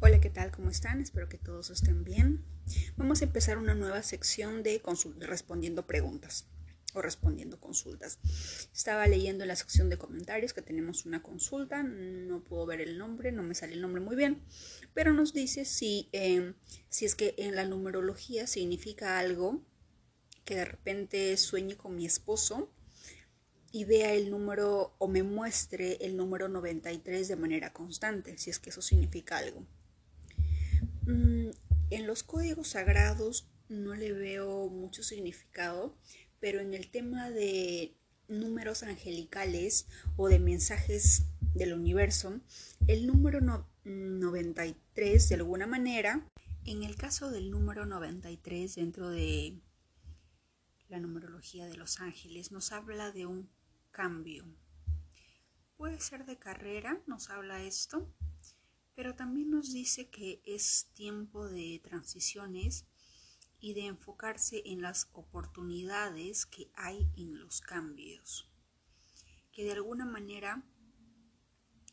Hola, ¿qué tal? ¿Cómo están? Espero que todos estén bien. Vamos a empezar una nueva sección de respondiendo preguntas o respondiendo consultas. Estaba leyendo en la sección de comentarios que tenemos una consulta, no puedo ver el nombre, no me sale el nombre muy bien, pero nos dice si, em, si es que en la numerología significa algo que de repente sueñe con mi esposo y vea el número o me muestre el número 93 de manera constante, si es que eso significa algo. Mm, en los códigos sagrados no le veo mucho significado, pero en el tema de números angelicales o de mensajes del universo, el número 93 de alguna manera, en el caso del número 93 dentro de la numerología de los ángeles, nos habla de un cambio. Puede ser de carrera, nos habla esto, pero también nos dice que es tiempo de transiciones y de enfocarse en las oportunidades que hay en los cambios. Que de alguna manera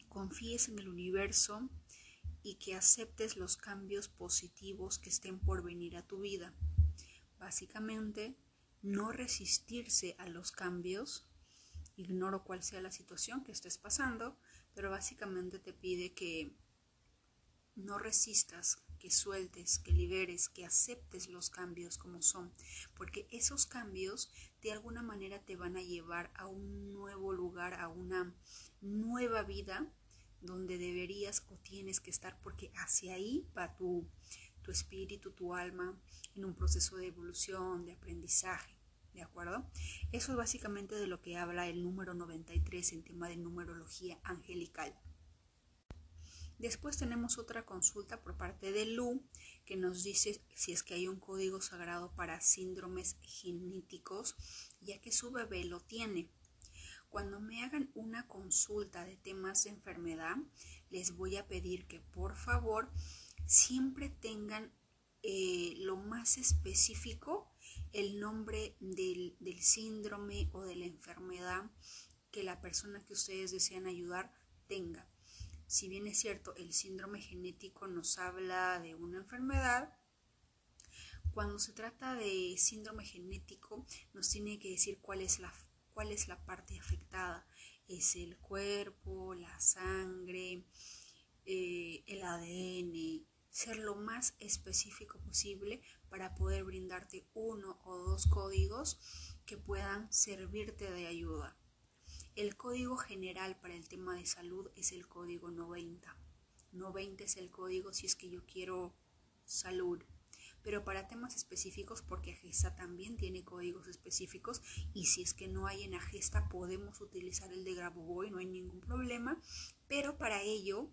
confíes en el universo y que aceptes los cambios positivos que estén por venir a tu vida. Básicamente, no resistirse a los cambios ignoro cuál sea la situación que estés pasando, pero básicamente te pide que no resistas, que sueltes, que liberes, que aceptes los cambios como son, porque esos cambios de alguna manera te van a llevar a un nuevo lugar, a una nueva vida donde deberías o tienes que estar, porque hacia ahí va tu, tu espíritu, tu alma, en un proceso de evolución, de aprendizaje. ¿De acuerdo? Eso es básicamente de lo que habla el número 93 en tema de numerología angelical. Después tenemos otra consulta por parte de Lu que nos dice si es que hay un código sagrado para síndromes genéticos, ya que su bebé lo tiene. Cuando me hagan una consulta de temas de enfermedad, les voy a pedir que por favor siempre tengan eh, lo más específico el nombre del, del síndrome o de la enfermedad que la persona que ustedes desean ayudar tenga. Si bien es cierto, el síndrome genético nos habla de una enfermedad, cuando se trata de síndrome genético nos tiene que decir cuál es la, cuál es la parte afectada. Es el cuerpo, la sangre, eh, el ADN, ser lo más específico posible para poder brindarte uno o dos códigos que puedan servirte de ayuda. El código general para el tema de salud es el código 90. 90 es el código si es que yo quiero salud. Pero para temas específicos, porque Agesta también tiene códigos específicos, y si es que no hay en Agesta, podemos utilizar el de Grabovoi, no hay ningún problema. Pero para ello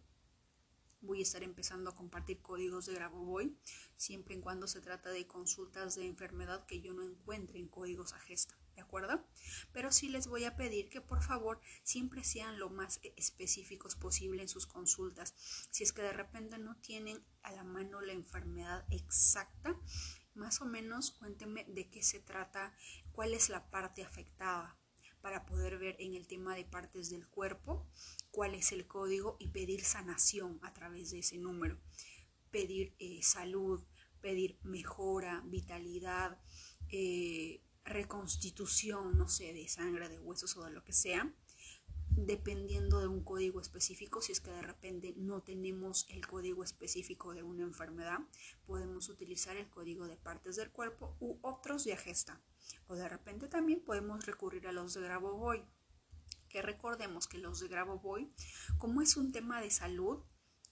voy a estar empezando a compartir códigos de Grabovoi, siempre y cuando se trata de consultas de enfermedad que yo no encuentre en códigos a gesta, ¿de acuerdo? Pero sí les voy a pedir que por favor siempre sean lo más específicos posible en sus consultas. Si es que de repente no tienen a la mano la enfermedad exacta, más o menos cuéntenme de qué se trata, cuál es la parte afectada para poder ver en el tema de partes del cuerpo cuál es el código y pedir sanación a través de ese número, pedir eh, salud, pedir mejora, vitalidad, eh, reconstitución, no sé, de sangre, de huesos o de lo que sea, dependiendo de un código específico, si es que de repente no tenemos el código específico de una enfermedad, podemos utilizar el código de partes del cuerpo u otros de Agesta. O de repente también podemos recurrir a los de Grabovoi que recordemos que los de Grabovoi, como es un tema de salud,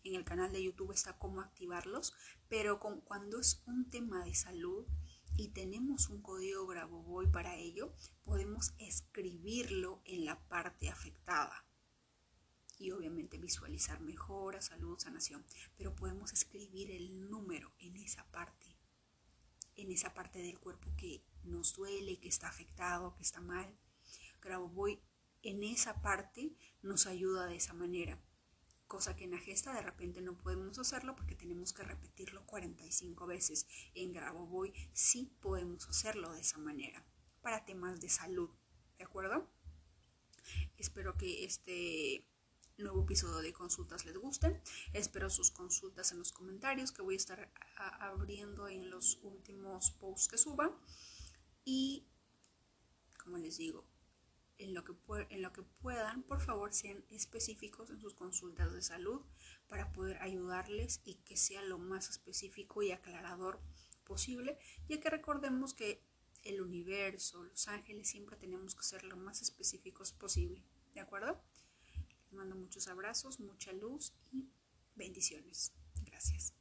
en el canal de YouTube está cómo activarlos, pero con, cuando es un tema de salud y tenemos un código Grabovoi para ello, podemos escribirlo en la parte afectada y obviamente visualizar mejora, salud, sanación, pero podemos escribir el número en esa parte, en esa parte del cuerpo que nos duele, que está afectado, que está mal. Grabovoi en esa parte nos ayuda de esa manera. Cosa que en la gesta de repente no podemos hacerlo porque tenemos que repetirlo 45 veces. En Grabovoi sí podemos hacerlo de esa manera para temas de salud. ¿De acuerdo? Espero que este nuevo episodio de consultas les guste. Espero sus consultas en los comentarios que voy a estar abriendo en los últimos posts que suba. Y como les digo, en lo, que puedan, por favor sean específicos en sus consultas de salud para poder ayudarles y que sea lo más específico y aclarador posible, ya que recordemos que el universo, los ángeles, siempre tenemos que ser lo más específicos posible. ¿De acuerdo? Les mando muchos abrazos, mucha luz y bendiciones. Gracias.